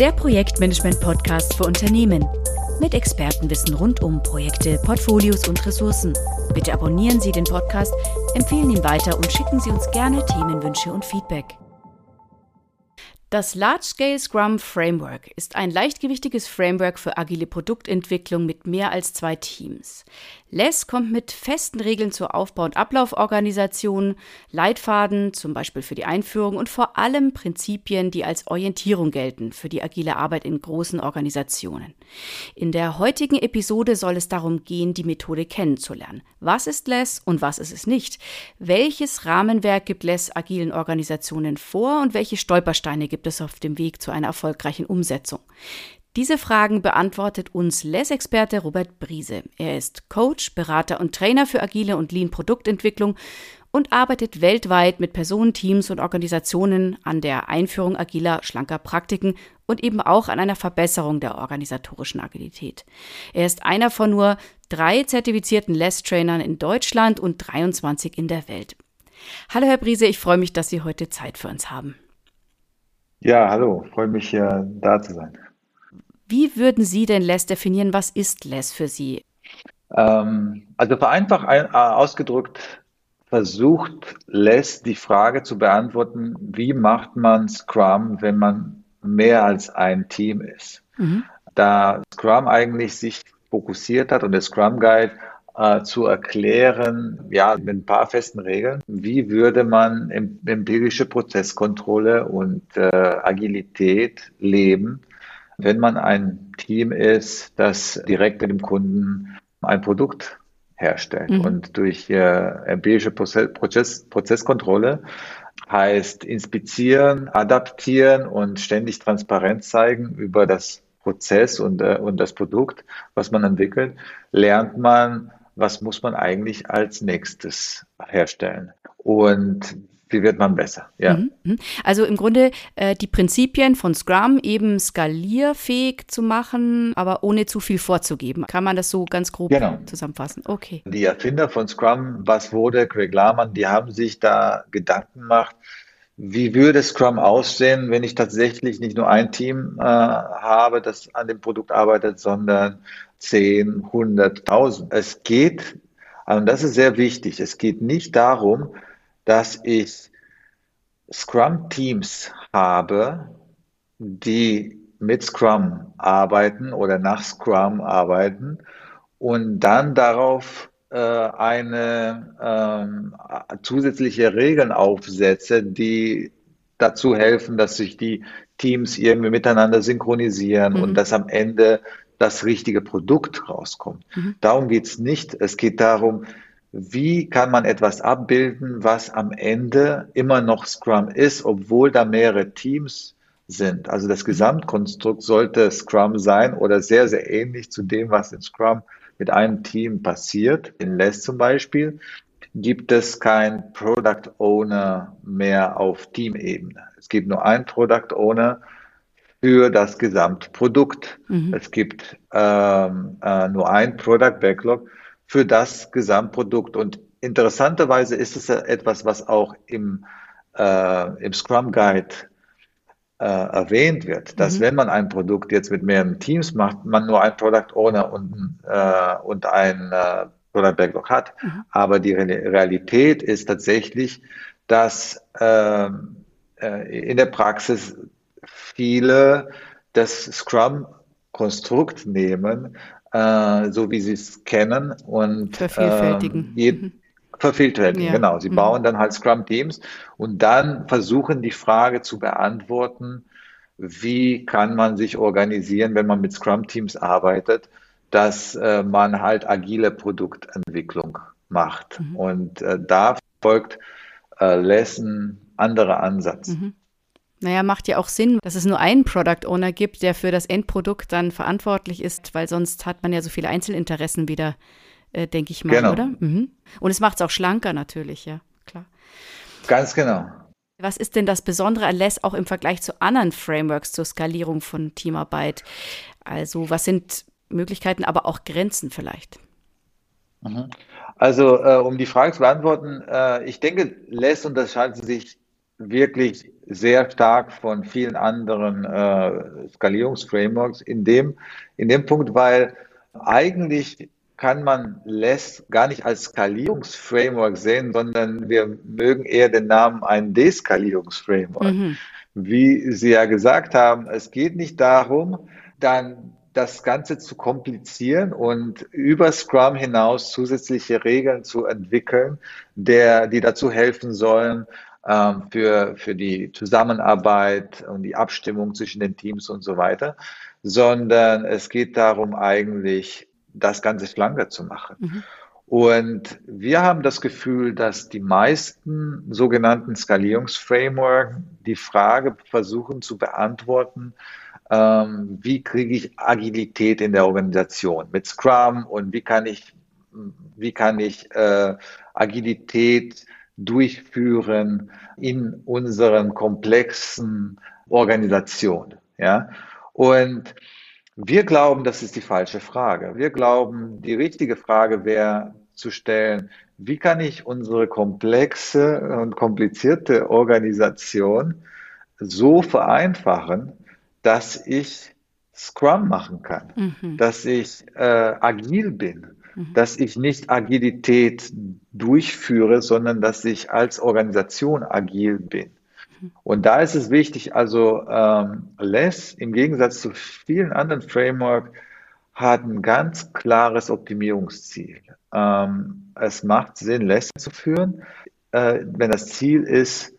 Der Projektmanagement-Podcast für Unternehmen. Mit Expertenwissen rund um Projekte, Portfolios und Ressourcen. Bitte abonnieren Sie den Podcast, empfehlen ihn weiter und schicken Sie uns gerne Themenwünsche und Feedback. Das Large Scale Scrum Framework ist ein leichtgewichtiges Framework für agile Produktentwicklung mit mehr als zwei Teams. Less kommt mit festen Regeln zur Aufbau- und Ablauforganisation, Leitfaden, zum Beispiel für die Einführung und vor allem Prinzipien, die als Orientierung gelten für die agile Arbeit in großen Organisationen. In der heutigen Episode soll es darum gehen, die Methode kennenzulernen. Was ist Less und was ist es nicht? Welches Rahmenwerk gibt Less agilen Organisationen vor und welche Stolpersteine gibt es auf dem Weg zu einer erfolgreichen Umsetzung? Diese Fragen beantwortet uns LESS-Experte Robert Briese. Er ist Coach, Berater und Trainer für agile und Lean-Produktentwicklung und arbeitet weltweit mit Personen, Teams und Organisationen an der Einführung agiler, schlanker Praktiken und eben auch an einer Verbesserung der organisatorischen Agilität. Er ist einer von nur drei zertifizierten LESS-Trainern in Deutschland und 23 in der Welt. Hallo Herr Briese, ich freue mich, dass Sie heute Zeit für uns haben. Ja, hallo, freue mich, da zu sein. Wie würden Sie denn Less definieren? Was ist Less für Sie? Ähm, also vereinfacht ein, äh, ausgedrückt versucht Less die Frage zu beantworten, wie macht man Scrum, wenn man mehr als ein Team ist? Mhm. Da Scrum eigentlich sich fokussiert hat und der Scrum Guide äh, zu erklären, ja, mit ein paar festen Regeln, wie würde man empirische Prozesskontrolle und äh, Agilität leben, wenn man ein Team ist, das direkt mit dem Kunden ein Produkt herstellt mhm. und durch äh, empirische Prozess, Prozess, Prozesskontrolle heißt inspizieren, adaptieren und ständig Transparenz zeigen über das Prozess und, äh, und das Produkt, was man entwickelt, lernt man, was muss man eigentlich als nächstes herstellen. Und wie wird man besser? Ja. Mhm, mhm. Also im Grunde äh, die Prinzipien von Scrum eben skalierfähig zu machen, aber ohne zu viel vorzugeben. Kann man das so ganz grob genau. zusammenfassen? Okay. Die Erfinder von Scrum, was wurde, Craig Lahmann, die haben sich da Gedanken gemacht, wie würde Scrum aussehen, wenn ich tatsächlich nicht nur ein Team äh, habe, das an dem Produkt arbeitet, sondern 10, 100, 1000. Es geht, und das ist sehr wichtig, es geht nicht darum, dass ich Scrum-Teams habe, die mit Scrum arbeiten oder nach Scrum arbeiten und dann darauf äh, eine ähm, zusätzliche Regeln aufsetze, die dazu helfen, dass sich die Teams irgendwie miteinander synchronisieren mhm. und dass am Ende das richtige Produkt rauskommt. Mhm. Darum geht's nicht. Es geht darum, wie kann man etwas abbilden, was am Ende immer noch Scrum ist, obwohl da mehrere Teams sind. Also das Gesamtkonstrukt sollte Scrum sein oder sehr, sehr ähnlich zu dem, was in Scrum mit einem Team passiert. In Less zum Beispiel gibt es kein Product Owner mehr auf Teamebene. Es gibt nur ein Product Owner für das Gesamtprodukt. Mhm. Es gibt ähm, äh, nur ein Product Backlog für das Gesamtprodukt. Und interessanterweise ist es etwas, was auch im, äh, im Scrum Guide äh, erwähnt wird, dass mhm. wenn man ein Produkt jetzt mit mehreren Teams macht, man nur ein Product Owner und, äh, und ein äh, Product Backlog hat. Mhm. Aber die Realität ist tatsächlich, dass ähm, äh, in der Praxis viele das Scrum-Konstrukt nehmen, äh, so wie sie es kennen und vervielfältigen. Äh, mhm. vervielfältigen, ja. genau. Sie mhm. bauen dann halt Scrum-Teams und dann versuchen die Frage zu beantworten, wie kann man sich organisieren, wenn man mit Scrum-Teams arbeitet, dass äh, man halt agile Produktentwicklung macht. Mhm. Und äh, da folgt äh, Lesson anderer Ansatz. Mhm. Naja, macht ja auch Sinn, dass es nur einen Product Owner gibt, der für das Endprodukt dann verantwortlich ist, weil sonst hat man ja so viele Einzelinteressen wieder, äh, denke ich mal, genau. oder? Mhm. Und es macht es auch schlanker natürlich, ja, klar. Ganz genau. Was ist denn das Besondere an LESS auch im Vergleich zu anderen Frameworks zur Skalierung von Teamarbeit? Also was sind Möglichkeiten, aber auch Grenzen vielleicht? Mhm. Also äh, um die Frage zu beantworten, äh, ich denke, LESS unterscheidet sich wirklich sehr stark von vielen anderen äh, Skalierungsframeworks in dem, in dem Punkt, weil eigentlich kann man LESS gar nicht als Skalierungsframework sehen, sondern wir mögen eher den Namen ein Deskalierungsframework. Mhm. Wie Sie ja gesagt haben, es geht nicht darum, dann das Ganze zu komplizieren und über Scrum hinaus zusätzliche Regeln zu entwickeln, der, die dazu helfen sollen, für, für die Zusammenarbeit und die Abstimmung zwischen den Teams und so weiter, sondern es geht darum, eigentlich das Ganze schlanker zu machen. Mhm. Und wir haben das Gefühl, dass die meisten sogenannten Skalierungsframeworks die Frage versuchen zu beantworten, ähm, wie kriege ich Agilität in der Organisation mit Scrum und wie kann ich, wie kann ich äh, Agilität durchführen in unseren komplexen Organisationen. Ja? Und wir glauben, das ist die falsche Frage. Wir glauben, die richtige Frage wäre zu stellen, wie kann ich unsere komplexe und komplizierte Organisation so vereinfachen, dass ich Scrum machen kann, mhm. dass ich äh, agil bin, mhm. dass ich nicht Agilität durchführe, sondern dass ich als Organisation agil bin. Und da ist es wichtig, also ähm, Less im Gegensatz zu vielen anderen Frameworks hat ein ganz klares Optimierungsziel. Ähm, es macht Sinn, Less zu führen, äh, wenn das Ziel ist,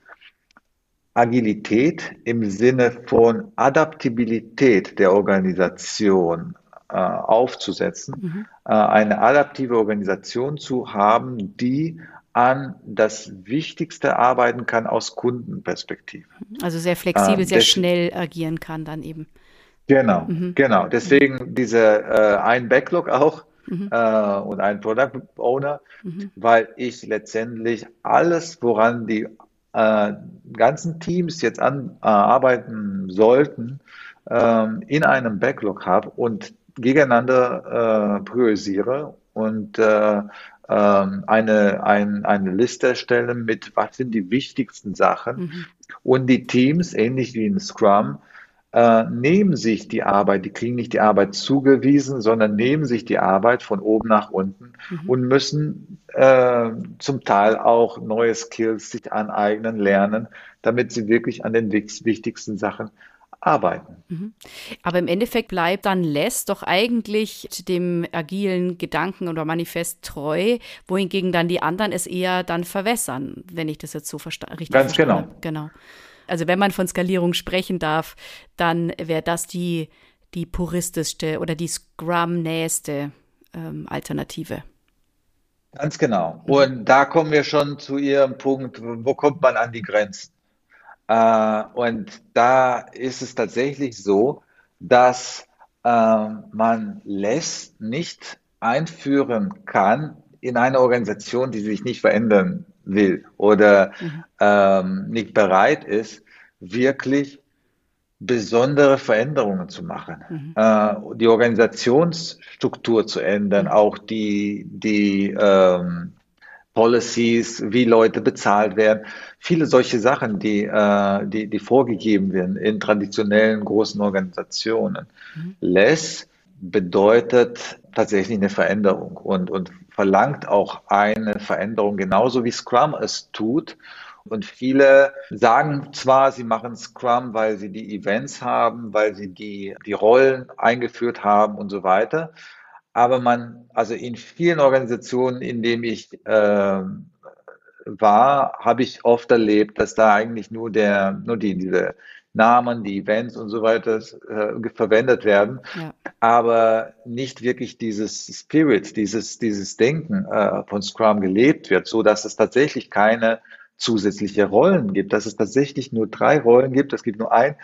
Agilität im Sinne von Adaptabilität der Organisation aufzusetzen, mhm. äh, eine adaptive Organisation zu haben, die an das Wichtigste arbeiten kann aus Kundenperspektive. Also sehr flexibel, ähm, sehr schnell agieren kann dann eben. Genau, mhm. genau. Deswegen diese äh, ein Backlog auch mhm. äh, und ein Product Owner, mhm. weil ich letztendlich alles, woran die äh, ganzen Teams jetzt an, äh, arbeiten sollten, ähm, in einem Backlog habe und gegeneinander äh, priorisiere und äh, ähm, eine, ein, eine Liste erstellen mit, was sind die wichtigsten Sachen. Mhm. Und die Teams, ähnlich wie in Scrum, äh, nehmen sich die Arbeit, die kriegen nicht die Arbeit zugewiesen, sondern nehmen sich die Arbeit von oben nach unten mhm. und müssen äh, zum Teil auch neue Skills sich aneignen, lernen, damit sie wirklich an den wichtigsten Sachen arbeiten. Mhm. Aber im Endeffekt bleibt dann Less doch eigentlich dem agilen Gedanken oder Manifest treu, wohingegen dann die anderen es eher dann verwässern, wenn ich das jetzt so versta richtig Ganz verstanden genau. habe. Genau. Also wenn man von Skalierung sprechen darf, dann wäre das die, die puristischste oder die Scrum-näheste ähm, Alternative. Ganz genau. Und da kommen wir schon zu Ihrem Punkt, wo kommt man an die Grenzen? Äh, und da ist es tatsächlich so, dass äh, man LESS nicht einführen kann in eine Organisation, die sich nicht verändern will oder mhm. ähm, nicht bereit ist, wirklich besondere Veränderungen zu machen, mhm. äh, die Organisationsstruktur zu ändern, auch die, die ähm, Policies, wie Leute bezahlt werden, viele solche Sachen, die, äh, die, die vorgegeben werden in traditionellen großen Organisationen. Mhm. Less bedeutet tatsächlich eine Veränderung und, und verlangt auch eine Veränderung, genauso wie Scrum es tut. Und viele sagen zwar, sie machen Scrum, weil sie die Events haben, weil sie die, die Rollen eingeführt haben und so weiter. Aber man, also in vielen Organisationen, in denen ich äh, war, habe ich oft erlebt, dass da eigentlich nur der, nur die, diese Namen, die Events und so weiter äh, verwendet werden, ja. aber nicht wirklich dieses Spirit, dieses, dieses Denken äh, von Scrum gelebt wird, so dass es tatsächlich keine zusätzliche Rollen gibt, dass es tatsächlich nur drei Rollen gibt. Es gibt nur ein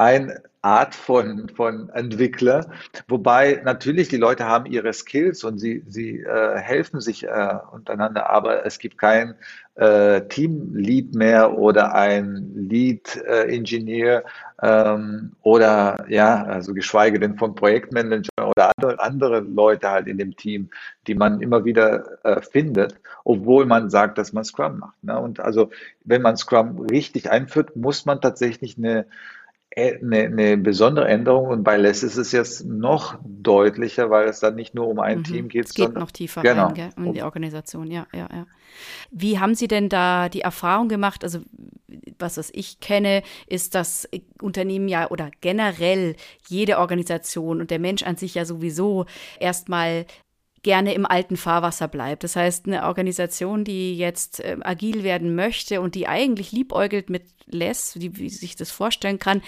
eine Art von, von Entwickler, wobei natürlich die Leute haben ihre Skills und sie, sie äh, helfen sich äh, untereinander, aber es gibt kein äh, Team-Lead mehr oder ein Lead-Engineer ähm, oder ja, also geschweige denn von Projektmanager oder andere, andere Leute halt in dem Team, die man immer wieder äh, findet, obwohl man sagt, dass man Scrum macht. Ne? Und also, wenn man Scrum richtig einführt, muss man tatsächlich eine eine, eine besondere Änderung und bei Less ist es jetzt noch deutlicher, weil es dann nicht nur um ein mhm. Team geht, es geht sondern, noch tiefer genau. rein, gell, in die Organisation, ja, ja, ja. Wie haben Sie denn da die Erfahrung gemacht? Also was, was ich kenne, ist, dass Unternehmen ja oder generell jede Organisation und der Mensch an sich ja sowieso erstmal gerne im alten Fahrwasser bleibt. Das heißt, eine Organisation, die jetzt äh, agil werden möchte und die eigentlich liebäugelt mit Less, die, wie sich das vorstellen kann,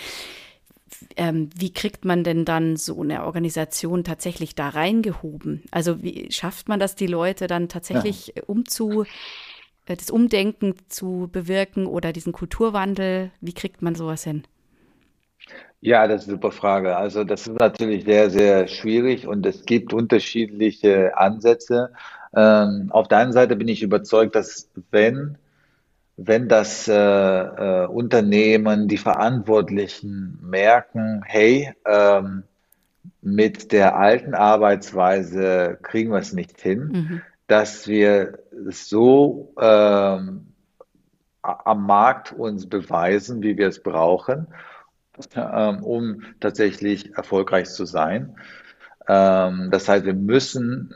ähm, wie kriegt man denn dann so eine Organisation tatsächlich da reingehoben? Also wie schafft man das, die Leute dann tatsächlich ja. umzu, äh, das Umdenken zu bewirken oder diesen Kulturwandel? Wie kriegt man sowas hin? Ja, das ist eine super Frage. Also das ist natürlich sehr, sehr schwierig und es gibt unterschiedliche Ansätze. Ähm, auf der einen Seite bin ich überzeugt, dass wenn, wenn das äh, äh, Unternehmen, die Verantwortlichen merken, hey, ähm, mit der alten Arbeitsweise kriegen wir es nicht hin, mhm. dass wir so ähm, am Markt uns beweisen, wie wir es brauchen ähm, um tatsächlich erfolgreich zu sein. Ähm, das heißt, wir müssen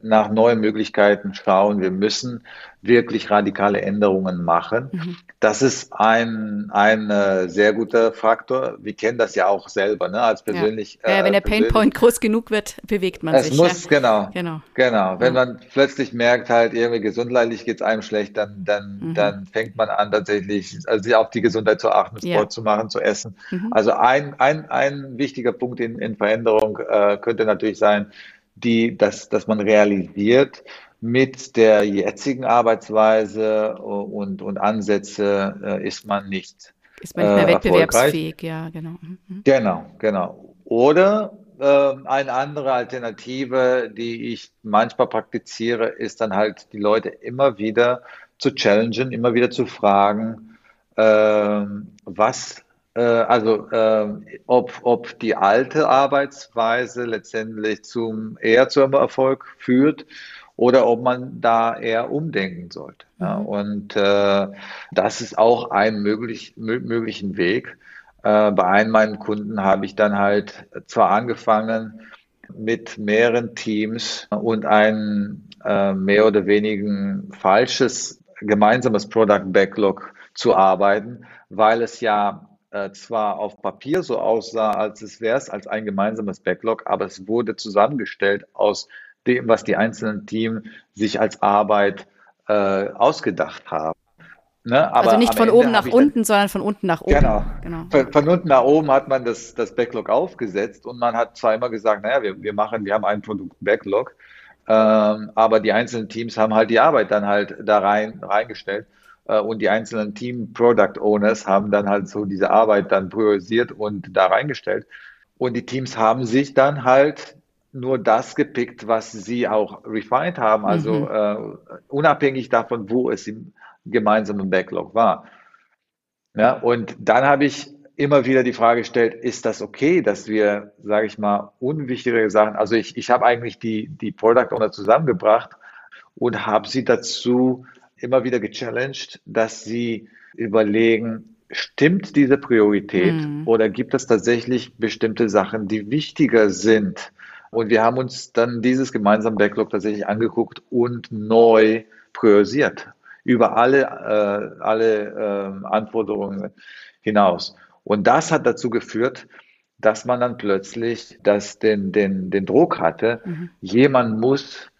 nach neuen Möglichkeiten schauen. Wir müssen wirklich radikale Änderungen machen. Mhm. Das ist ein, ein äh, sehr guter Faktor. Wir kennen das ja auch selber, ne? als persönlich. Ja. Äh, wenn der Painpoint groß genug wird, bewegt man es sich. Es muss, ja. genau. Genau. genau. Wenn ja. man plötzlich merkt, halt irgendwie gesundheitlich geht es einem schlecht, dann, dann, mhm. dann fängt man an, tatsächlich also auf die Gesundheit zu achten, Sport zu machen, zu essen. Mhm. Also ein, ein, ein wichtiger Punkt in, in Veränderung äh, könnte natürlich sein, die, dass, dass man realisiert, mit der jetzigen Arbeitsweise und, und Ansätze äh, ist man nicht. Ist man nicht mehr äh, wettbewerbsfähig, ja, genau. Mhm. Genau, genau. Oder äh, eine andere Alternative, die ich manchmal praktiziere, ist dann halt die Leute immer wieder zu challengen, immer wieder zu fragen, äh, was äh, also äh, ob, ob die alte Arbeitsweise letztendlich zum eher zum Erfolg führt oder ob man da eher umdenken sollte. Ja, mhm. und äh, das ist auch ein möglich, möglichen Weg. Äh, bei einem meiner Kunden habe ich dann halt zwar angefangen mit mehreren Teams und ein äh, mehr oder weniger falsches gemeinsames Product Backlog zu arbeiten, weil es ja äh, zwar auf Papier so aussah, als es wäre es als ein gemeinsames Backlog, aber es wurde zusammengestellt aus dem, was die einzelnen Teams sich als Arbeit äh, ausgedacht haben. Ne? also nicht von Ende oben nach unten, sondern von unten nach oben. Genau. genau. Von, von, unten nach oben hat man das, das Backlog aufgesetzt und man hat zwar immer gesagt, naja, wir, wir machen, wir haben ein Produkt Backlog, ähm, aber die einzelnen Teams haben halt die Arbeit dann halt da rein reingestellt. Äh, und die einzelnen Team Product Owners haben dann halt so diese Arbeit dann priorisiert und da reingestellt. Und die Teams haben sich dann halt nur das gepickt, was sie auch refined haben, also mhm. äh, unabhängig davon, wo es im gemeinsamen Backlog war. Ja, und dann habe ich immer wieder die Frage gestellt, ist das okay, dass wir, sage ich mal, unwichtige Sachen, also ich, ich habe eigentlich die, die Product Owner zusammengebracht und habe sie dazu immer wieder gechallenged, dass sie überlegen, stimmt diese Priorität mhm. oder gibt es tatsächlich bestimmte Sachen, die wichtiger sind? Und wir haben uns dann dieses gemeinsame Backlog tatsächlich angeguckt und neu priorisiert über alle, äh, alle äh, Anforderungen hinaus. Und das hat dazu geführt, dass man dann plötzlich das, den, den, den Druck hatte, mhm. jemand muss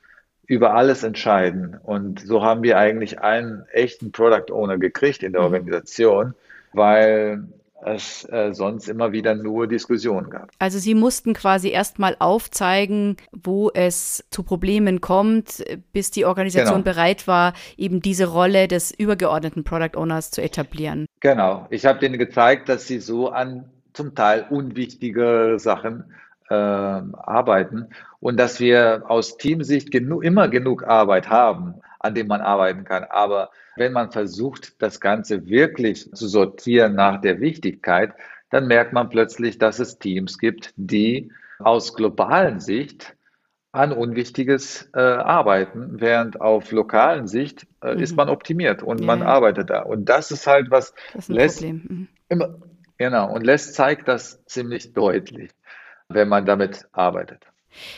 über alles entscheiden. Und so haben wir eigentlich einen echten Product Owner gekriegt in der mhm. Organisation, weil es äh, sonst immer wieder nur Diskussionen gab. Also Sie mussten quasi erstmal aufzeigen, wo es zu Problemen kommt, bis die Organisation genau. bereit war, eben diese Rolle des übergeordneten Product Owners zu etablieren. Genau. Ich habe denen gezeigt, dass sie so an zum Teil unwichtige Sachen äh, arbeiten und dass wir aus Teamsicht genu immer genug Arbeit haben, an dem man arbeiten kann. Aber wenn man versucht, das Ganze wirklich zu sortieren nach der Wichtigkeit, dann merkt man plötzlich, dass es Teams gibt, die aus globalen Sicht an unwichtiges äh, arbeiten, während auf lokalen Sicht äh, mhm. ist man optimiert und ja, man arbeitet da. Und das ist halt was ist lässt mhm. immer genau und lässt zeigt das ziemlich deutlich, wenn man damit arbeitet.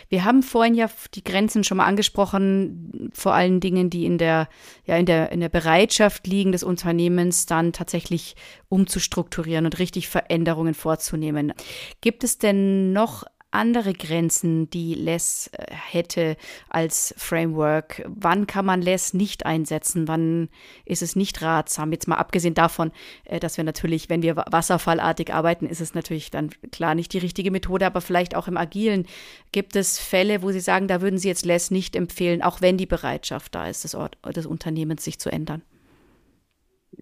Wir haben vorhin ja die Grenzen schon mal angesprochen, vor allen Dingen, die in der, ja, in der, in der Bereitschaft liegen des Unternehmens, dann tatsächlich umzustrukturieren und richtig Veränderungen vorzunehmen. Gibt es denn noch andere Grenzen, die Less äh, hätte als Framework? Wann kann man Less nicht einsetzen? Wann ist es nicht ratsam? Jetzt mal abgesehen davon, äh, dass wir natürlich, wenn wir wasserfallartig arbeiten, ist es natürlich dann klar nicht die richtige Methode, aber vielleicht auch im Agilen gibt es Fälle, wo Sie sagen, da würden Sie jetzt Less nicht empfehlen, auch wenn die Bereitschaft da ist, des, Ort, des Unternehmens sich zu ändern.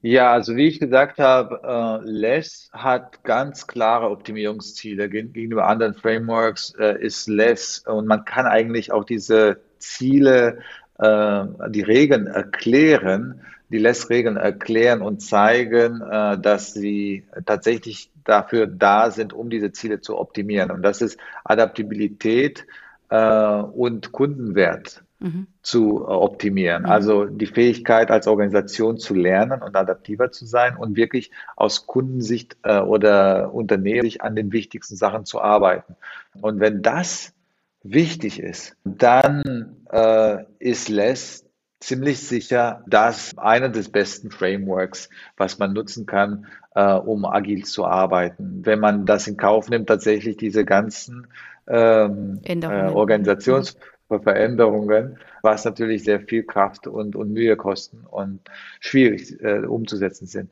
Ja, also wie ich gesagt habe, äh, Less hat ganz klare Optimierungsziele gegenüber anderen Frameworks äh, ist Less und man kann eigentlich auch diese Ziele, äh, die Regeln erklären, die Less-Regeln erklären und zeigen, äh, dass sie tatsächlich dafür da sind, um diese Ziele zu optimieren. Und das ist Adaptabilität äh, und Kundenwert mhm. zu äh, optimieren. Mhm. Also die Fähigkeit als Organisation zu lernen und adaptiver zu sein und wirklich aus Kundensicht äh, oder Unternehmenssicht an den wichtigsten Sachen zu arbeiten. Und wenn das wichtig ist, dann äh, ist Less ziemlich sicher das eine des besten Frameworks, was man nutzen kann, äh, um agil zu arbeiten. Wenn man das in Kauf nimmt, tatsächlich diese ganzen ähm, äh, Organisations- Veränderungen, was natürlich sehr viel Kraft und, und Mühe kosten und schwierig äh, umzusetzen sind.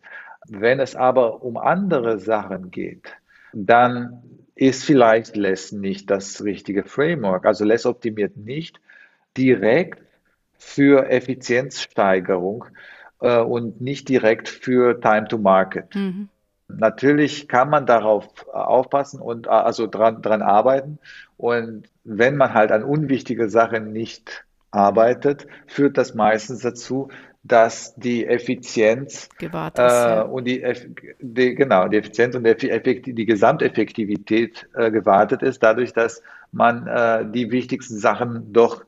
Wenn es aber um andere Sachen geht, dann ist vielleicht Less nicht das richtige Framework. Also Less optimiert nicht direkt für Effizienzsteigerung äh, und nicht direkt für Time to Market. Mhm. Natürlich kann man darauf aufpassen und also dran, dran arbeiten. Und wenn man halt an unwichtige Sachen nicht arbeitet, führt das meistens dazu, dass die Effizienz ist, äh, ja. und die, die, genau die Effizienz und die, die Gesamteffektivität äh, gewartet ist, dadurch, dass man äh, die wichtigsten Sachen doch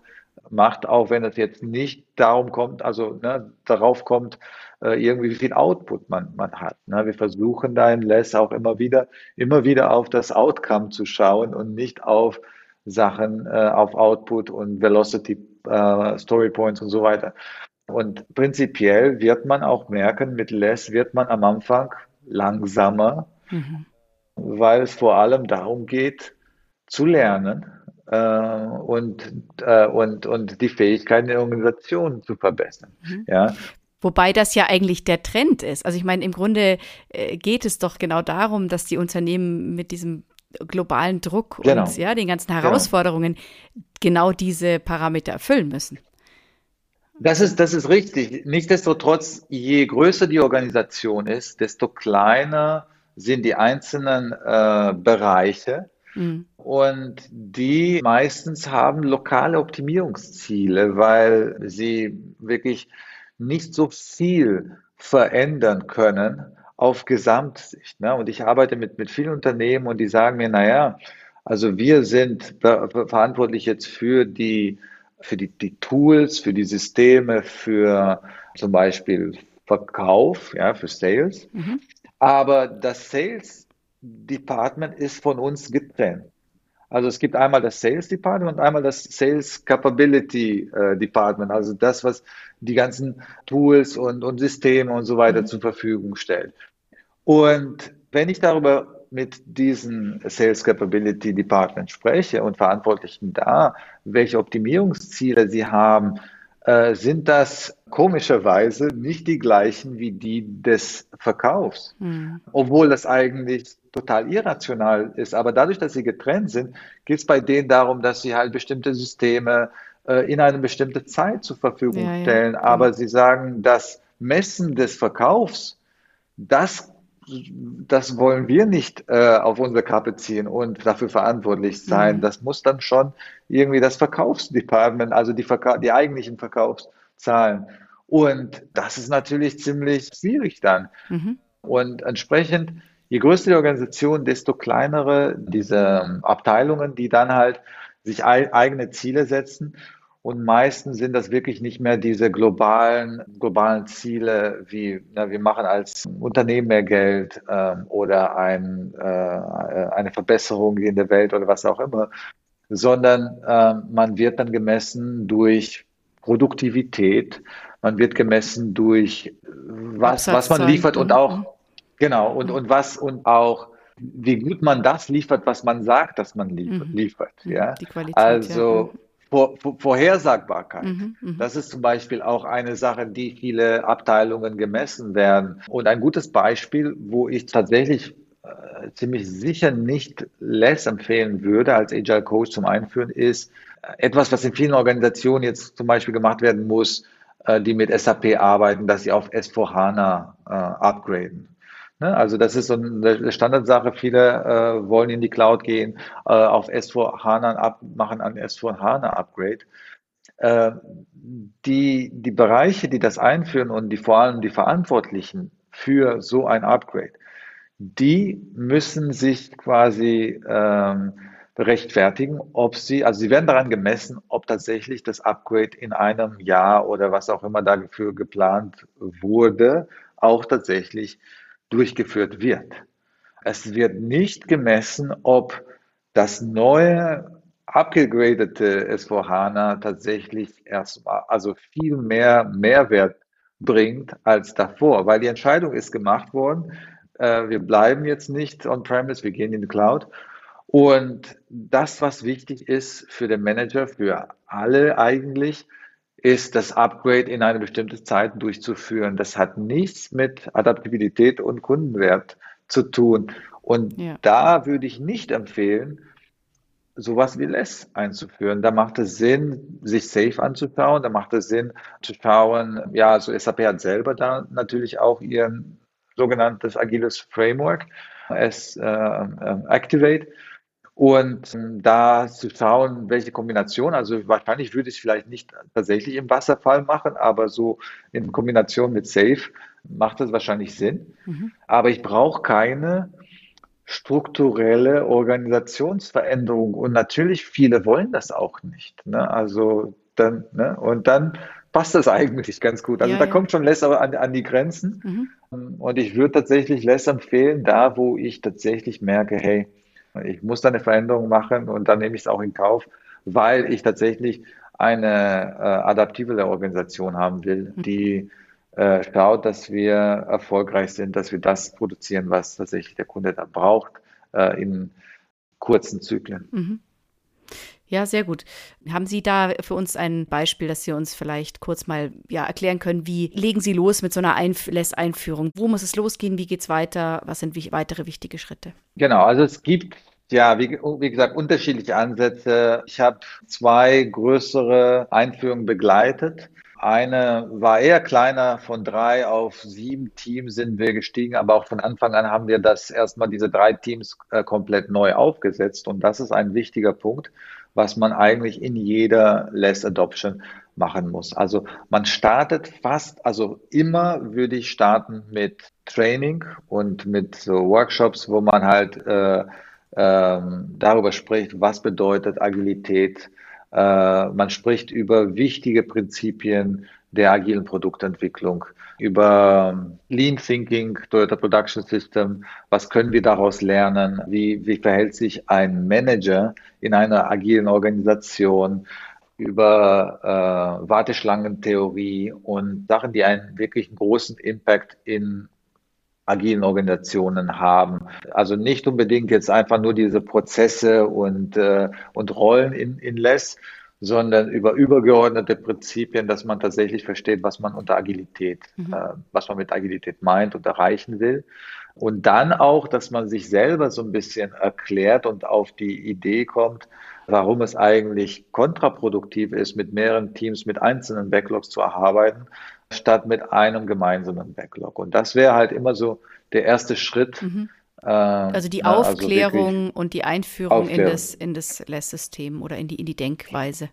macht, auch wenn es jetzt nicht darum kommt, also ne, darauf kommt, äh, irgendwie wie viel Output man, man hat. Ne? Wir versuchen da in Less auch immer wieder, immer wieder auf das Outcome zu schauen und nicht auf Sachen, äh, auf Output und Velocity, äh, Story Points und so weiter. Und prinzipiell wird man auch merken, mit Less wird man am Anfang langsamer, mhm. weil es vor allem darum geht, zu lernen äh, und, äh, und, und die Fähigkeiten der Organisation zu verbessern. Mhm. Ja. Wobei das ja eigentlich der Trend ist. Also ich meine, im Grunde äh, geht es doch genau darum, dass die Unternehmen mit diesem globalen Druck genau. und ja, den ganzen genau. Herausforderungen genau. genau diese Parameter erfüllen müssen. Das ist, das ist richtig. Nichtsdestotrotz, je größer die Organisation ist, desto kleiner sind die einzelnen äh, Bereiche. Mhm. Und die meistens haben lokale Optimierungsziele, weil sie wirklich nicht so viel verändern können auf Gesamtsicht. Ne? Und ich arbeite mit, mit vielen Unternehmen und die sagen mir, naja, also wir sind verantwortlich jetzt für die, für die, die Tools, für die Systeme, für zum Beispiel Verkauf, ja, für Sales. Mhm. Aber das Sales Department ist von uns getrennt. Also es gibt einmal das Sales Department und einmal das Sales Capability äh, Department, also das, was die ganzen Tools und, und Systeme und so weiter mhm. zur Verfügung stellt. Und wenn ich darüber mit diesen Sales Capability Department spreche und Verantwortlichen da, welche Optimierungsziele sie haben, äh, sind das komischerweise nicht die gleichen wie die des Verkaufs, mhm. obwohl das eigentlich total irrational ist. Aber dadurch, dass sie getrennt sind, geht es bei denen darum, dass sie halt bestimmte Systeme äh, in eine bestimmte Zeit zur Verfügung ja, stellen. Ja. Aber sie sagen, das Messen des Verkaufs, das das wollen wir nicht äh, auf unsere Kappe ziehen und dafür verantwortlich sein. Mhm. Das muss dann schon irgendwie das Verkaufsdepartment, also die, Verka die eigentlichen Verkaufszahlen. Und das ist natürlich ziemlich schwierig dann. Mhm. Und entsprechend je größer die Organisation, desto kleinere diese Abteilungen, die dann halt sich eigene Ziele setzen. Und meistens sind das wirklich nicht mehr diese globalen, globalen Ziele, wie na, wir machen als Unternehmen mehr Geld ähm, oder ein, äh, eine Verbesserung in der Welt oder was auch immer, sondern äh, man wird dann gemessen durch Produktivität, man wird gemessen durch was, was man liefert und auch, mhm. genau, und, und was und auch, wie gut man das liefert, was man sagt, dass man liefert. Mhm. liefert ja? Qualität, also ja. Mhm. Vor, vor, Vorhersagbarkeit. Mhm, mh. Das ist zum Beispiel auch eine Sache, die viele Abteilungen gemessen werden. Und ein gutes Beispiel, wo ich tatsächlich äh, ziemlich sicher nicht less empfehlen würde als Agile Coach zum Einführen, ist etwas, was in vielen Organisationen jetzt zum Beispiel gemacht werden muss, äh, die mit SAP arbeiten, dass sie auf S4HANA äh, upgraden. Ne? Also das ist so eine Standardsache. Viele äh, wollen in die Cloud gehen, äh, auf S4HANA ab, machen ein S4HANA Upgrade. Äh, die, die Bereiche, die das einführen und die vor allem die Verantwortlichen für so ein Upgrade, die müssen sich quasi ähm, rechtfertigen, ob sie, also sie werden daran gemessen, ob tatsächlich das Upgrade in einem Jahr oder was auch immer dafür geplant wurde, auch tatsächlich durchgeführt wird. Es wird nicht gemessen, ob das neue abgegradete S4HANA tatsächlich erstmal, also viel mehr Mehrwert bringt als davor, weil die Entscheidung ist gemacht worden, äh, wir bleiben jetzt nicht on-premise, wir gehen in die Cloud und das, was wichtig ist für den Manager, für alle eigentlich, ist das Upgrade in eine bestimmte Zeit durchzuführen. Das hat nichts mit Adaptivität und Kundenwert zu tun. Und ja. da würde ich nicht empfehlen, sowas wie Less einzuführen. Da macht es Sinn, sich safe anzuschauen. Da macht es Sinn zu schauen, ja, also SAP hat selber da natürlich auch ihr sogenanntes agiles Framework, es äh, äh, Activate und ähm, da zu schauen, welche Kombination, also wahrscheinlich würde ich es vielleicht nicht tatsächlich im Wasserfall machen, aber so in Kombination mit Safe macht das wahrscheinlich Sinn. Mhm. Aber ich brauche keine strukturelle Organisationsveränderung. Und natürlich, viele wollen das auch nicht. Ne? Also dann, ne? und dann passt das eigentlich ganz gut. Also ja, da ja. kommt schon Less an, an die Grenzen. Mhm. Und ich würde tatsächlich Less empfehlen, da wo ich tatsächlich merke, hey, ich muss da eine Veränderung machen und dann nehme ich es auch in Kauf, weil ich tatsächlich eine äh, adaptive Organisation haben will, mhm. die äh, schaut, dass wir erfolgreich sind, dass wir das produzieren, was tatsächlich der Kunde da braucht, äh, in kurzen Zyklen. Mhm. Ja, sehr gut. Haben Sie da für uns ein Beispiel, dass Sie uns vielleicht kurz mal ja, erklären können, wie legen Sie los mit so einer Einf Einführung? Wo muss es losgehen? Wie geht es weiter? Was sind weitere wichtige Schritte? Genau, also es gibt ja, wie, wie gesagt, unterschiedliche Ansätze. Ich habe zwei größere Einführungen begleitet. Eine war eher kleiner, von drei auf sieben Teams sind wir gestiegen, aber auch von Anfang an haben wir das erstmal diese drei Teams äh, komplett neu aufgesetzt. Und das ist ein wichtiger Punkt, was man eigentlich in jeder Less Adoption machen muss. Also man startet fast, also immer würde ich starten mit Training und mit so Workshops, wo man halt äh, ähm, darüber spricht, was bedeutet Agilität. Äh, man spricht über wichtige Prinzipien der agilen Produktentwicklung, über Lean Thinking, Toyota Production System, was können wir daraus lernen, wie, wie verhält sich ein Manager in einer agilen Organisation, über äh, Warteschlangentheorie und Sachen, die einen wirklich großen Impact in agilen Organisationen haben. Also nicht unbedingt jetzt einfach nur diese Prozesse und, äh, und Rollen in, in Less, sondern über übergeordnete Prinzipien, dass man tatsächlich versteht, was man unter Agilität, mhm. äh, was man mit Agilität meint und erreichen will. Und dann auch, dass man sich selber so ein bisschen erklärt und auf die Idee kommt, warum es eigentlich kontraproduktiv ist, mit mehreren Teams, mit einzelnen Backlogs zu arbeiten, statt mit einem gemeinsamen Backlog. Und das wäre halt immer so der erste Schritt. Mhm. Äh, also die also Aufklärung also und die Einführung Aufklärung. in das, in das LESS-System oder in die, in die Denkweise.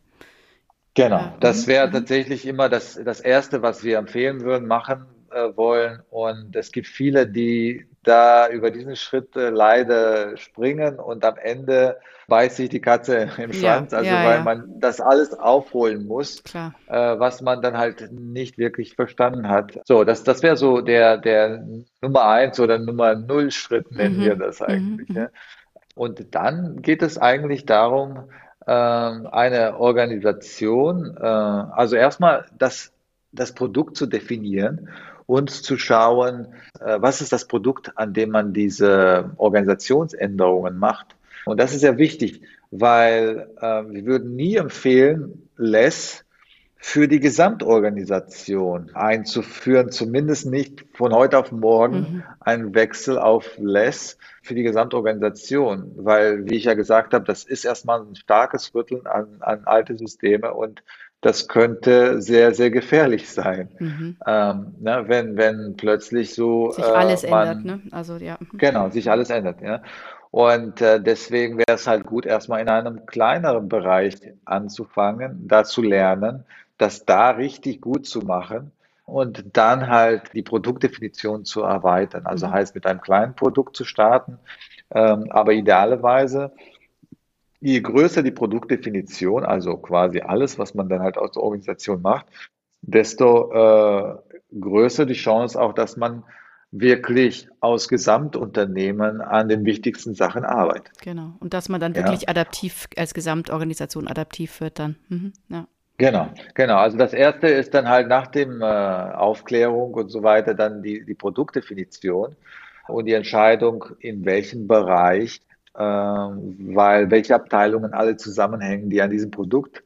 Genau, das wäre mhm. tatsächlich immer das, das Erste, was wir empfehlen würden, machen, äh, wollen. Und es gibt viele, die da über diesen Schritt äh, leider springen und am Ende beißt sich die Katze im Schwanz, ja, also ja, weil ja. man das alles aufholen muss, äh, was man dann halt nicht wirklich verstanden hat. So, das, das wäre so der, der Nummer eins oder Nummer null Schritt, nennen mhm. wir das eigentlich. Mhm. Und dann geht es eigentlich darum, ähm, eine Organisation, äh, also erstmal das, das Produkt zu definieren und zu schauen, äh, was ist das Produkt, an dem man diese Organisationsänderungen macht. Und das ist sehr wichtig, weil äh, wir würden nie empfehlen, Less für die Gesamtorganisation einzuführen, zumindest nicht von heute auf morgen mhm. einen Wechsel auf Less für die Gesamtorganisation, weil, wie ich ja gesagt habe, das ist erstmal ein starkes Rütteln an, an alte Systeme und das könnte sehr, sehr gefährlich sein. Mhm. Ähm, ne, wenn, wenn plötzlich so. Sich alles äh, man, ändert, ne? Also, ja. Genau, sich alles ändert, ja. Und äh, deswegen wäre es halt gut, erstmal in einem kleineren Bereich anzufangen, da zu lernen, das da richtig gut zu machen und dann halt die Produktdefinition zu erweitern. Also mhm. heißt mit einem kleinen Produkt zu starten, ähm, aber idealerweise je größer die Produktdefinition, also quasi alles, was man dann halt aus der Organisation macht, desto äh, größer die Chance auch, dass man wirklich aus Gesamtunternehmen an den wichtigsten Sachen arbeitet. Genau. Und dass man dann wirklich ja. adaptiv als Gesamtorganisation adaptiv wird dann. Mhm. Ja. Genau, genau. Also das erste ist dann halt nach dem äh, Aufklärung und so weiter dann die, die Produktdefinition und die Entscheidung, in welchem Bereich, weil welche Abteilungen alle zusammenhängen, die an diesem Produkt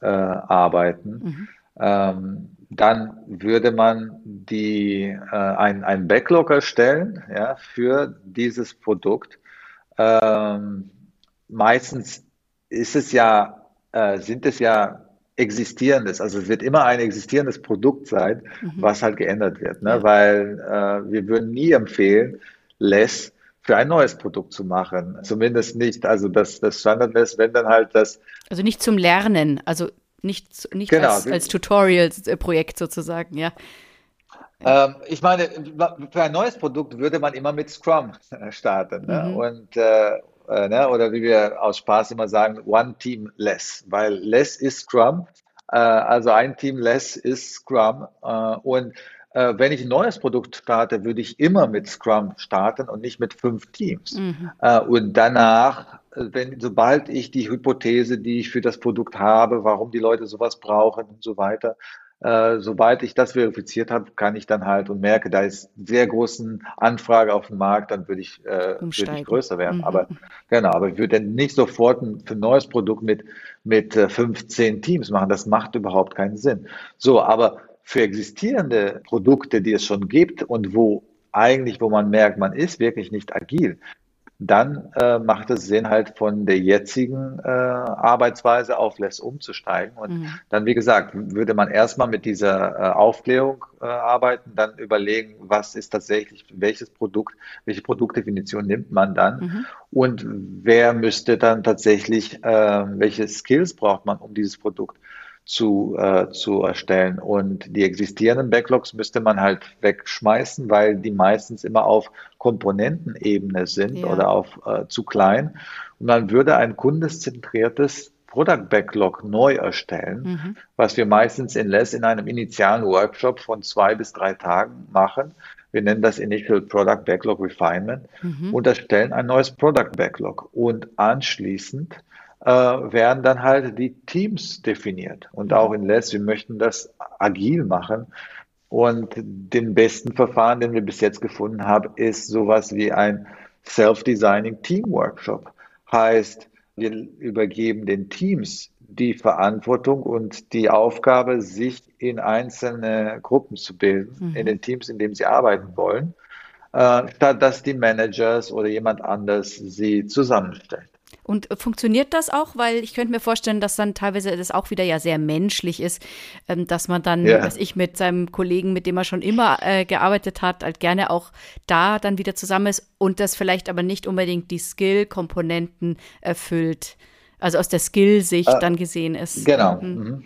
äh, arbeiten. Mhm. Ähm, dann würde man die, äh, ein, ein Backlog erstellen ja, für dieses Produkt. Ähm, meistens ist es ja, äh, sind es ja existierendes. Also es wird immer ein existierendes Produkt sein, mhm. was halt geändert wird. Ne? Ja. Weil äh, wir würden nie empfehlen, Less für ein neues Produkt zu machen. Zumindest nicht, also das, das Standard-Less, wenn dann halt das. Also nicht zum Lernen, also nicht, nicht genau. als, als Tutorial-Projekt sozusagen, ja. Ähm, ich meine, für ein neues Produkt würde man immer mit Scrum starten. Ne? Mhm. Und äh, äh, ne? oder wie wir aus Spaß immer sagen, One Team Less, weil Less ist Scrum, äh, also ein Team Less ist Scrum äh, und äh, wenn ich ein neues Produkt starte, würde ich immer mit Scrum starten und nicht mit fünf Teams. Mhm. Äh, und danach, wenn, sobald ich die Hypothese, die ich für das Produkt habe, warum die Leute sowas brauchen und so weiter, äh, sobald ich das verifiziert habe, kann ich dann halt und merke, da ist sehr großen Anfrage auf dem Markt, dann würde ich, äh, würde ich größer werden. Mhm. Aber genau, aber ich würde nicht sofort ein, für ein neues Produkt mit, mit äh, 15 Teams machen. Das macht überhaupt keinen Sinn. So, aber für existierende Produkte, die es schon gibt und wo eigentlich, wo man merkt, man ist wirklich nicht agil, dann äh, macht es Sinn, halt von der jetzigen äh, Arbeitsweise auf Less umzusteigen. Und mhm. dann, wie gesagt, würde man erstmal mit dieser äh, Aufklärung äh, arbeiten, dann überlegen, was ist tatsächlich, welches Produkt, welche Produktdefinition nimmt man dann mhm. und wer müsste dann tatsächlich, äh, welche Skills braucht man, um dieses Produkt zu, äh, zu erstellen. Und die existierenden Backlogs müsste man halt wegschmeißen, weil die meistens immer auf Komponentenebene sind ja. oder auf äh, zu klein. Und man würde ein kundeszentriertes Product Backlog neu erstellen, mhm. was wir meistens in Less in einem initialen Workshop von zwei bis drei Tagen machen. Wir nennen das Initial Product Backlog Refinement mhm. und erstellen ein neues Product Backlog. Und anschließend äh, werden dann halt die Teams definiert. Und auch in Less, wir möchten das agil machen. Und den besten Verfahren, den wir bis jetzt gefunden haben, ist sowas wie ein Self-Designing Team Workshop. Heißt, wir übergeben den Teams die Verantwortung und die Aufgabe, sich in einzelne Gruppen zu bilden, mhm. in den Teams, in denen sie arbeiten wollen, äh, statt dass die Managers oder jemand anders sie zusammenstellt. Und funktioniert das auch? Weil ich könnte mir vorstellen, dass dann teilweise das auch wieder ja sehr menschlich ist, ähm, dass man dann, ja. was ich mit seinem Kollegen, mit dem er schon immer äh, gearbeitet hat, halt gerne auch da dann wieder zusammen ist und das vielleicht aber nicht unbedingt die Skill-Komponenten erfüllt. Also aus der Skill-Sicht äh, dann gesehen ist. Genau. Mhm.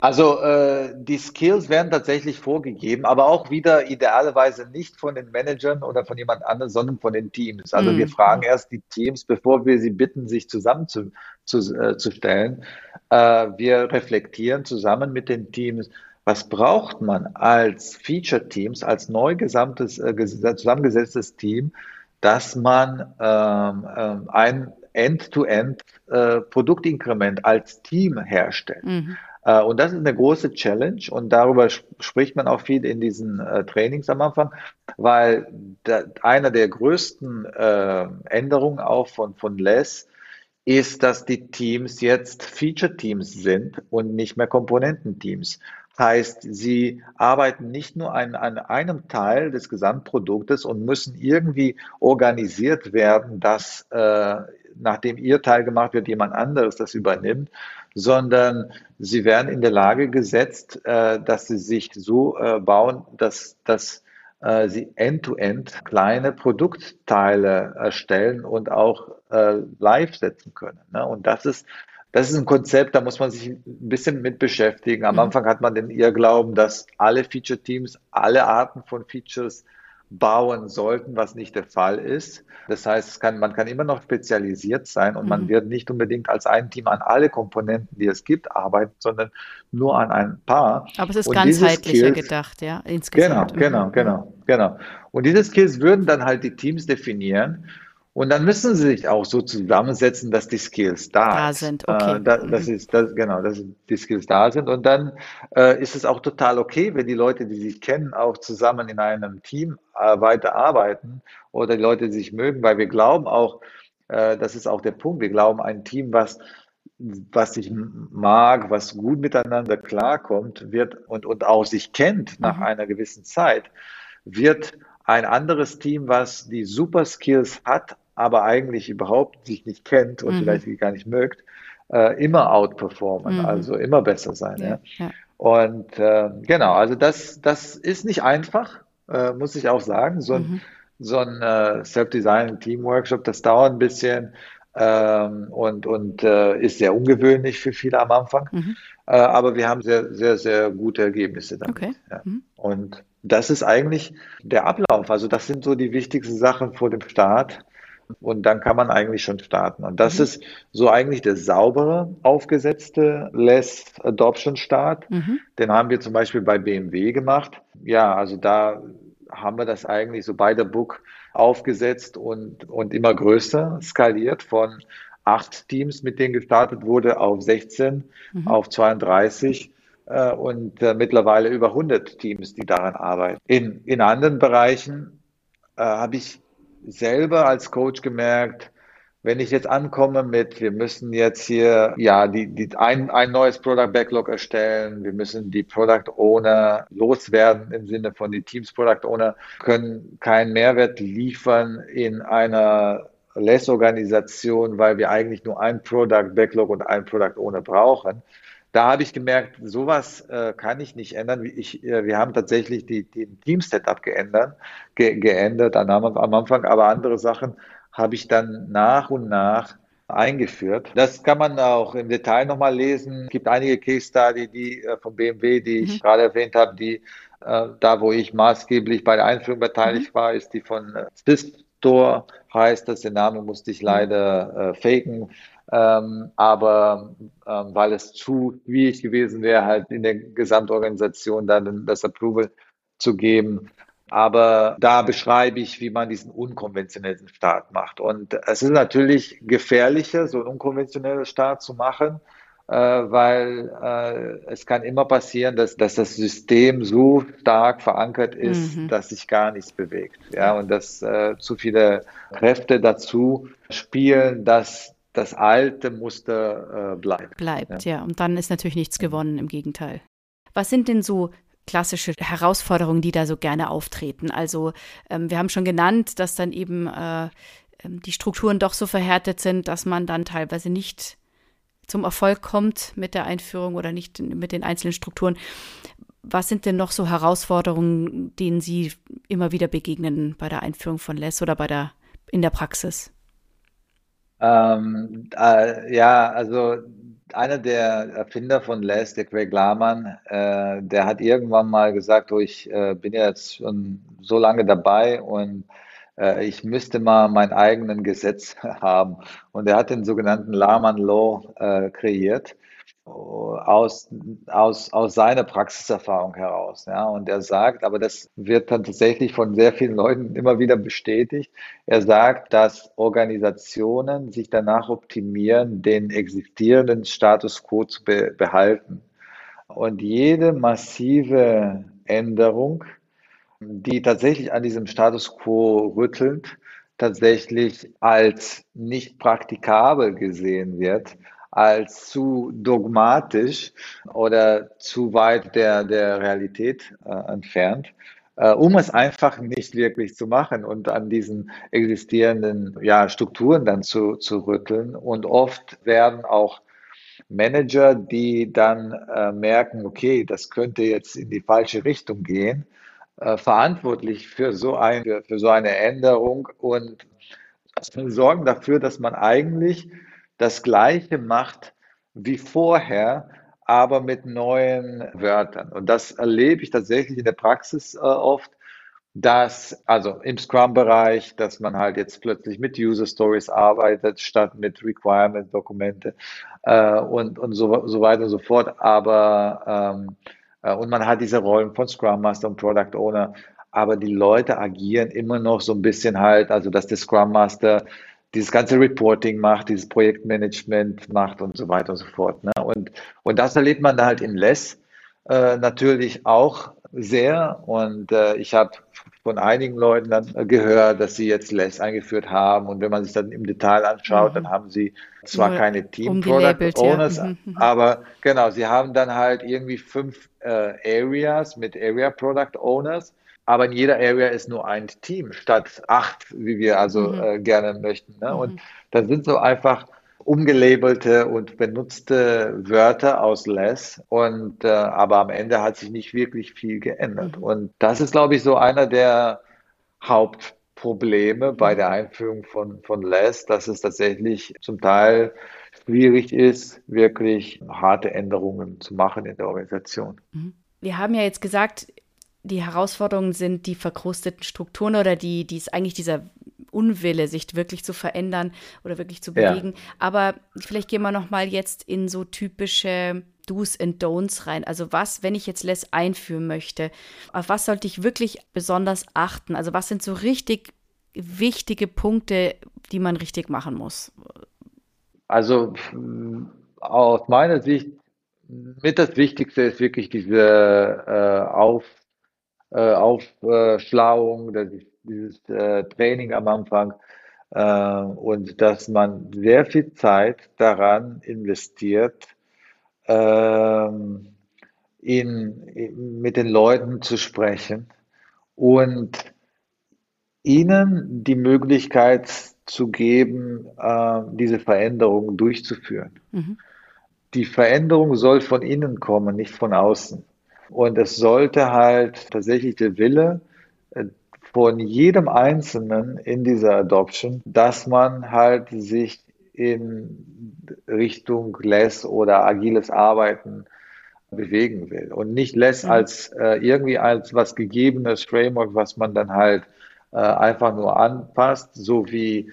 Also äh, die Skills werden tatsächlich vorgegeben, aber auch wieder idealerweise nicht von den Managern oder von jemand anderem, sondern von den Teams. Also wir Mhm. fragen erst die Teams, bevor wir sie bitten, sich zusammenzustellen. Zu, zu, äh, zu stellen. Äh, wir reflektieren zusammen mit den Teams, was braucht man als Feature-Teams, als neu gesamtes, äh, ges- zusammengesetztes Team, dass man ähm, ähm, ein End-to-End äh, Produktinkrement als Team herstellt. Mhm. Äh, Und das ist eine große Challenge und darüber sp- spricht man auch viel in diesen äh, Trainings am Anfang, weil einer der größten äh, Änderungen auch von, von Les ist, dass die Teams jetzt Feature-Teams sind und nicht mehr Komponententeams. Heißt, sie arbeiten nicht nur an, an einem Teil des Gesamtproduktes und müssen irgendwie organisiert werden, dass äh, nachdem ihr Teil gemacht wird, jemand anderes das übernimmt, sondern sie werden in der Lage gesetzt, äh, dass sie sich so äh, bauen, dass, dass äh, sie end-to-end kleine Produktteile erstellen und auch live setzen können. Ne? Und das ist, das ist ein Konzept, da muss man sich ein bisschen mit beschäftigen. Am Mhm. Anfang hat man den Irrglauben, dass alle Feature-Teams alle Arten von Features bauen sollten, was nicht der Fall ist. Das heißt, kann, man kann immer noch spezialisiert sein und man Mhm. wird nicht unbedingt als ein Team an alle Komponenten, die es gibt, arbeiten, sondern nur an ein paar. Aber es ist Und ganzheitlicher Skills, gedacht, ja, genau, insgesamt. Genau, Mhm. genau, genau. Und diese Skills würden dann halt die Teams definieren. Und dann müssen sie sich auch so zusammensetzen, dass die Skills da Da sind, Äh, okay. da, das Mhm. ist das, genau, dass die Skills da sind. Und dann äh, ist es auch total okay, wenn die Leute, die sich kennen, auch zusammen in einem Team äh, weiterarbeiten oder die Leute, die sich mögen, weil wir glauben auch, äh, das ist auch der Punkt, wir glauben, ein Team, was was sich mag, was gut miteinander klarkommt, wird und, und auch sich kennt nach Mhm. einer gewissen Zeit, wird ein anderes Team, was die super Skills hat, aber eigentlich überhaupt sich nicht kennt und Mhm. vielleicht gar nicht mögt, äh, immer outperformen, Mhm. also immer besser sein. Ja, Ja. ja. Und äh, genau, also das, das ist nicht einfach, äh, muss ich auch sagen. So ein, Mhm. so ein äh, Self-Design Team Workshop, das dauert ein bisschen ähm, und, und äh, ist sehr ungewöhnlich für viele am Anfang. Mhm. Äh, aber wir haben sehr, sehr, sehr gute Ergebnisse damit. Okay. Mhm. Und das ist eigentlich der Ablauf. Also das sind so die wichtigsten Sachen vor dem Start. Und dann kann man eigentlich schon starten. Und das Mhm. ist so eigentlich der saubere, aufgesetzte Less Adoption Start. Mhm. Den haben wir zum Beispiel bei BMW gemacht. Ja, also da haben wir das eigentlich so bei der Book aufgesetzt und, und immer größer skaliert von acht Teams, mit denen gestartet wurde, auf 16, Mhm. auf 32 äh, und äh, mittlerweile über 100 Teams, die daran arbeiten. In, in anderen Bereichen äh, habe ich selber als Coach gemerkt, wenn ich jetzt ankomme mit, wir müssen jetzt hier ja die, die ein, ein neues Product Backlog erstellen, wir müssen die Product Owner loswerden im Sinne von die Teams Product Owner können keinen Mehrwert liefern in einer Less-Organisation, weil wir eigentlich nur ein Product Backlog und ein Product Owner brauchen. Da habe ich gemerkt, sowas äh, kann ich nicht ändern. Ich, äh, wir haben tatsächlich die, die Team-Setup geändert, ge geändert am, am Anfang, aber andere Sachen habe ich dann nach und nach eingeführt. Das kann man auch im Detail nochmal lesen. Es gibt einige Case Study, die äh, von BMW, die ich Mhm. gerade erwähnt habe, die äh, da, wo ich maßgeblich bei der Einführung Mhm. beteiligt war, ist die von äh, Systor, heißt das. Den Namen musste ich Mhm. leider äh, faken. Ähm, aber ähm, weil es zu schwierig gewesen wäre, halt in der Gesamtorganisation dann das Approval zu geben. Aber da beschreibe ich, wie man diesen unkonventionellen Start macht. Und es ist natürlich gefährlicher, so einen unkonventionellen Start zu machen, äh, weil äh, es kann immer passieren, dass, dass das System so stark verankert ist, Mhm. dass sich gar nichts bewegt. Ja, und dass äh, zu viele Kräfte dazu spielen, dass das alte Muster äh, bleibt. Bleibt, ja. Und dann ist natürlich nichts gewonnen, im Gegenteil. Was sind denn so klassische Herausforderungen, die da so gerne auftreten? Also ähm, wir haben schon genannt, dass dann eben äh, ähm, die Strukturen doch so verhärtet sind, dass man dann teilweise nicht zum Erfolg kommt mit der Einführung oder nicht mit den einzelnen Strukturen. Was sind denn noch so Herausforderungen, denen Sie immer wieder begegnen bei der Einführung von LESS oder bei der in der Praxis? Ähm, äh, ja, also einer der Erfinder von LESS, der Craig Lahmann, äh, der hat irgendwann mal gesagt, oh, ich äh, bin jetzt schon so lange dabei und äh, ich müsste mal meinen eigenen Gesetz haben. Und er hat den sogenannten Lahmann Law äh, kreiert aus, aus, aus seiner Praxiserfahrung heraus. Ja. Und er sagt, aber das wird dann tatsächlich von sehr vielen Leuten immer wieder bestätigt, er sagt, dass Organisationen sich danach optimieren, den existierenden Status quo zu be behalten. Und jede massive Änderung, die tatsächlich an diesem Status quo rüttelt, tatsächlich als nicht praktikabel gesehen wird, als zu dogmatisch oder zu weit der, der Realität äh, entfernt, äh, um es einfach nicht wirklich zu machen und an diesen existierenden ja, Strukturen dann zu, zu rütteln. Und oft werden auch Manager, die dann äh, merken, okay, das könnte jetzt in die falsche Richtung gehen, äh, verantwortlich für so, ein, für, für so eine Änderung und sorgen dafür, dass man eigentlich das Gleiche macht wie vorher, aber mit neuen Wörtern. Und das erlebe ich tatsächlich in der Praxis äh, oft, dass, also im Scrum-Bereich, dass man halt jetzt plötzlich mit User Stories arbeitet, statt mit Requirement-Dokumente äh, und, und so, so weiter und so fort. Aber, ähm, äh, und man hat diese Rollen von Scrum Master und Product Owner, aber die Leute agieren immer noch so ein bisschen halt, also dass der Scrum Master dieses ganze Reporting macht, dieses Projektmanagement macht und so weiter und so fort. Ne? Und, und das erlebt man da halt in Less äh, natürlich auch sehr. Und äh, ich habe von einigen Leuten dann gehört, dass sie jetzt Less eingeführt haben. Und wenn man sich dann im Detail anschaut, mhm. dann haben sie zwar Nur keine Team Product Owners, ja. Mhm, mhm. aber genau, sie haben dann halt irgendwie fünf äh, Areas mit Area Product Owners aber in jeder Area ist nur ein Team statt acht, wie wir also mhm. äh, gerne möchten. Ne? Mhm. Und dann sind so einfach umgelabelte und benutzte Wörter aus Less und äh, aber am Ende hat sich nicht wirklich viel geändert. Mhm. Und das ist, glaube ich, so einer der Hauptprobleme bei der Einführung von, von Less, dass es tatsächlich zum Teil schwierig ist, wirklich harte Änderungen zu machen in der Organisation. Mhm. Wir haben ja jetzt gesagt, die Herausforderungen sind die verkrusteten Strukturen oder die, die ist eigentlich dieser Unwille, sich wirklich zu verändern oder wirklich zu bewegen. Ja. Aber vielleicht gehen wir noch mal jetzt in so typische Do's and Don'ts rein. Also was, wenn ich jetzt Less einführen möchte, auf was sollte ich wirklich besonders achten? Also was sind so richtig wichtige Punkte, die man richtig machen muss? Also aus meiner Sicht mit das Wichtigste ist wirklich diese äh, Auf äh, Aufschlauung, das dieses äh, Training am Anfang äh, und dass man sehr viel Zeit daran investiert, ähm, in, in, mit den Leuten zu sprechen und ihnen die Möglichkeit zu geben, äh, diese Veränderung durchzuführen. Mhm. Die Veränderung soll von innen kommen, nicht von außen. Und es sollte halt tatsächlich der Wille äh, von jedem Einzelnen in dieser Adoption, dass man halt sich in Richtung Less oder agiles Arbeiten bewegen will und nicht Less mhm. als äh, irgendwie als was gegebenes Framework, was man dann halt äh, einfach nur anpasst, so wie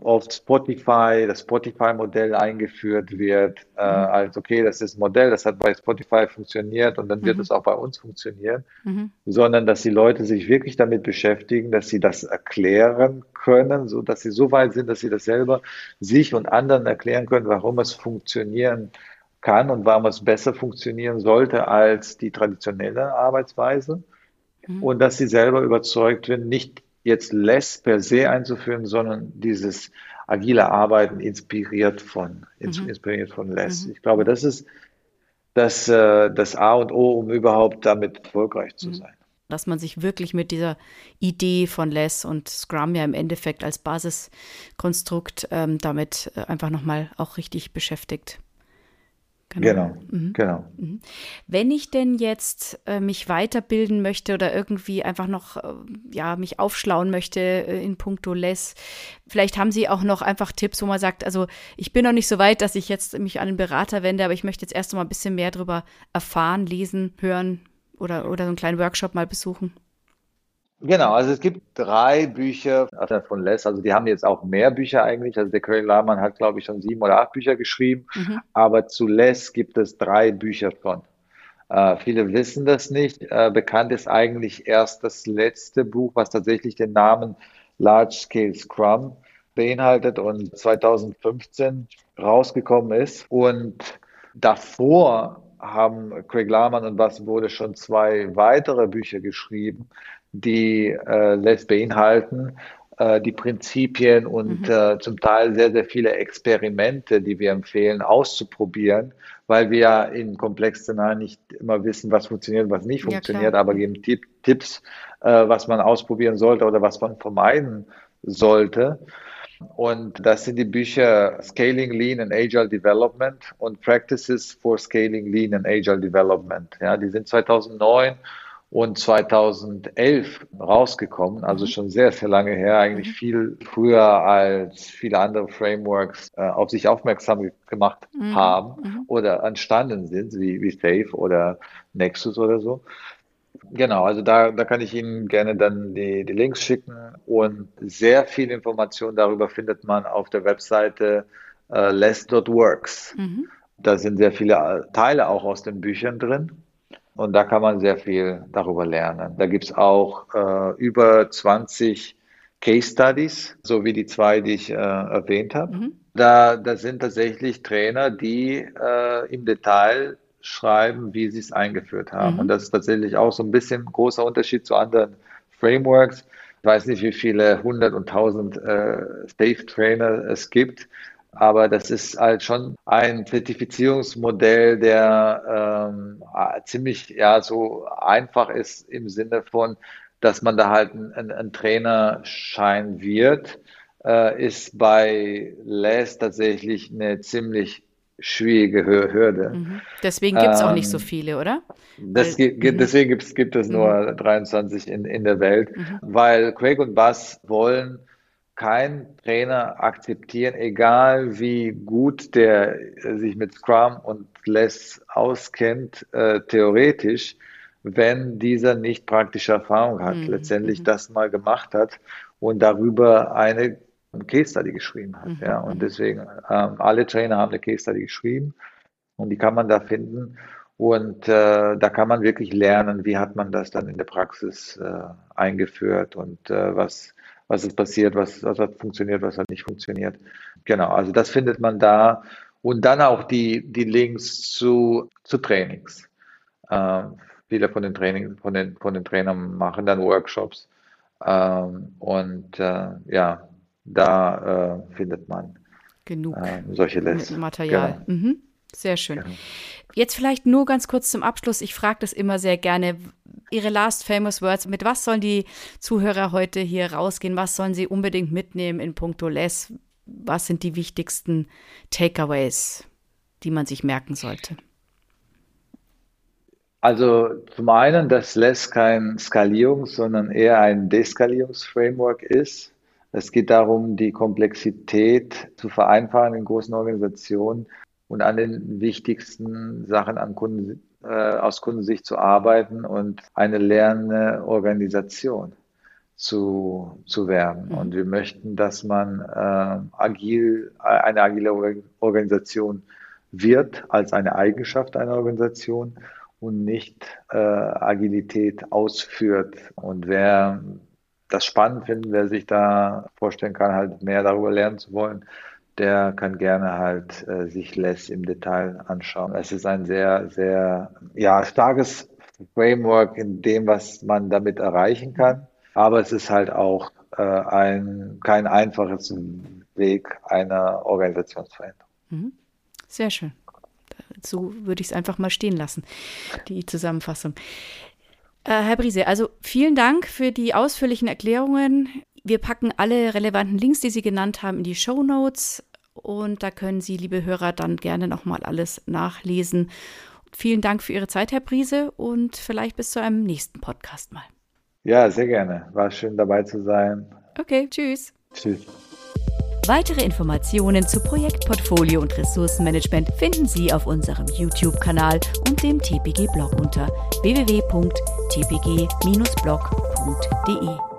oft Spotify, das Spotify-Modell eingeführt wird, äh, mhm. als okay, das ist ein Modell, das hat bei Spotify funktioniert und dann wird mhm. es auch bei uns funktionieren, mhm. sondern dass die Leute sich wirklich damit beschäftigen, dass sie das erklären können, so dass sie so weit sind, dass sie das selber sich und anderen erklären können, warum es funktionieren kann und warum es besser funktionieren sollte als die traditionelle Arbeitsweise mhm. und dass sie selber überzeugt werden, nicht jetzt Less per se einzuführen, sondern dieses agile Arbeiten inspiriert von, mhm. inspiriert von Less. Mhm. Ich glaube, das ist das, äh, das A und O, um überhaupt damit erfolgreich zu mhm. sein. Dass man sich wirklich mit dieser Idee von Less und Scrum ja im Endeffekt als Basiskonstrukt ähm, damit äh, einfach nochmal auch richtig beschäftigt. Genau, genau. Mhm. genau. Mhm. Wenn ich denn jetzt äh, mich weiterbilden möchte oder irgendwie einfach noch, äh, ja, mich aufschlauen möchte äh, in puncto Less, vielleicht haben Sie auch noch einfach Tipps, wo man sagt, also ich bin noch nicht so weit, dass ich jetzt mich an einen Berater wende, aber ich möchte jetzt erst mal ein bisschen mehr darüber erfahren, lesen, hören oder, oder so einen kleinen Workshop mal besuchen. Genau, also es gibt drei Bücher von Les, also die haben jetzt auch mehr Bücher eigentlich. Also der Craig Lahmann hat, glaube ich, schon sieben oder acht Bücher geschrieben, mhm. aber zu Les gibt es drei Bücher schon. Äh, viele wissen das nicht. Äh, bekannt ist eigentlich erst das letzte Buch, was tatsächlich den Namen Large Scale Scrum beinhaltet und 2015 rausgekommen ist. Und davor haben Craig Lahmann und was wurde schon zwei weitere Bücher geschrieben, die äh, lässt beinhalten äh, die Prinzipien und mhm. äh, zum Teil sehr, sehr viele Experimente, die wir empfehlen, auszuprobieren, weil wir ja in Komplexszenarien nicht immer wissen, was funktioniert, was nicht funktioniert, ja, aber geben Tipp, Tipps, äh, was man ausprobieren sollte oder was man vermeiden sollte. Und das sind die Bücher Scaling Lean and Agile Development und Practices for Scaling Lean and Agile Development. Ja, die sind 2009 und 2011 rausgekommen, also mhm. schon sehr, sehr lange her, eigentlich mhm. viel früher als viele andere Frameworks äh, auf sich aufmerksam gemacht mhm. haben mhm. oder entstanden sind, wie, wie Safe oder Nexus oder so. Genau, also da, da kann ich Ihnen gerne dann die, die Links schicken und sehr viel Information darüber findet man auf der Webseite äh, less.works. Mhm. Da sind sehr viele Teile auch aus den Büchern drin. Und da kann man sehr viel darüber lernen. Da gibt es auch äh, über 20 Case Studies, so wie die zwei, die ich äh, erwähnt habe. Mhm. Da, da sind tatsächlich Trainer, die äh, im Detail schreiben, wie sie es eingeführt haben. Mhm. Und das ist tatsächlich auch so ein bisschen ein großer Unterschied zu anderen Frameworks. Ich weiß nicht, wie viele hundert und tausend äh, Safe Trainer es gibt. Aber das ist halt schon ein Zertifizierungsmodell, der ähm, ziemlich ja so einfach ist im Sinne von, dass man da halt ein, ein Trainerschein wird, äh, ist bei LES tatsächlich eine ziemlich schwierige Hürde. Mhm. Deswegen gibt es ähm, auch nicht so ähm, viele, oder? Gibt, mhm. deswegen gibt's, gibt es nur mhm. 23 in, in der Welt, mhm. weil Craig und Bass wollen kein Trainer akzeptieren, egal wie gut der sich mit Scrum und Less auskennt, äh, theoretisch, wenn dieser nicht praktische Erfahrung hat, mhm. letztendlich mhm. das mal gemacht hat und darüber eine Case Study geschrieben hat. Mhm. Ja, und mhm. deswegen, ähm, alle Trainer haben eine Case Study geschrieben und die kann man da finden. Und äh, da kann man wirklich lernen, wie hat man das dann in der Praxis äh, eingeführt und äh, was was ist passiert, was, was hat funktioniert, was hat nicht funktioniert. Genau, also das findet man da. Und dann auch die, die Links zu, zu Trainings. Äh, viele von den Trainings, von den, von den Trainern machen dann Workshops. Ähm, und äh, ja, da äh, findet man genug äh, solche Listen. Material. Genau. Mhm. Sehr schön. Genau. Jetzt vielleicht nur ganz kurz zum Abschluss. Ich frage das immer sehr gerne. Ihre last famous words. Mit was sollen die Zuhörer heute hier rausgehen? Was sollen sie unbedingt mitnehmen in puncto Less? Was sind die wichtigsten Takeaways, die man sich merken sollte? Also zum einen, dass Less kein Skalierungs-, sondern eher ein Deskalierungsframework ist. Es geht darum, die Komplexität zu vereinfachen in großen Organisationen und an den wichtigsten Sachen an Kunden, äh, aus Kundensicht zu arbeiten und eine lernende Organisation zu, zu werden. Mhm. Und wir möchten, dass man äh, agil, eine agile Organisation wird als eine Eigenschaft einer Organisation und nicht äh, Agilität ausführt. Und wer das spannend findet, wer sich da vorstellen kann, halt mehr darüber lernen zu wollen, der kann gerne halt äh, sich Less im Detail anschauen. Es ist ein sehr, sehr ja, starkes Framework in dem, was man damit erreichen kann. Aber es ist halt auch äh, ein, kein einfaches Weg einer Organisationsveränderung. Mhm. Sehr schön. So würde ich es einfach mal stehen lassen, die Zusammenfassung. Äh, Herr Brise, also vielen Dank für die ausführlichen Erklärungen. Wir packen alle relevanten Links, die Sie genannt haben, in die Show Notes. Und da können Sie, liebe Hörer, dann gerne nochmal alles nachlesen. Vielen Dank für Ihre Zeit, Herr Briese, und vielleicht bis zu einem nächsten Podcast mal. Ja, sehr gerne. War schön dabei zu sein. Okay, tschüss. Tschüss. Weitere Informationen zu Projektportfolio und Ressourcenmanagement finden Sie auf unserem YouTube-Kanal und dem TPG-Blog unter www.tpg-blog.de.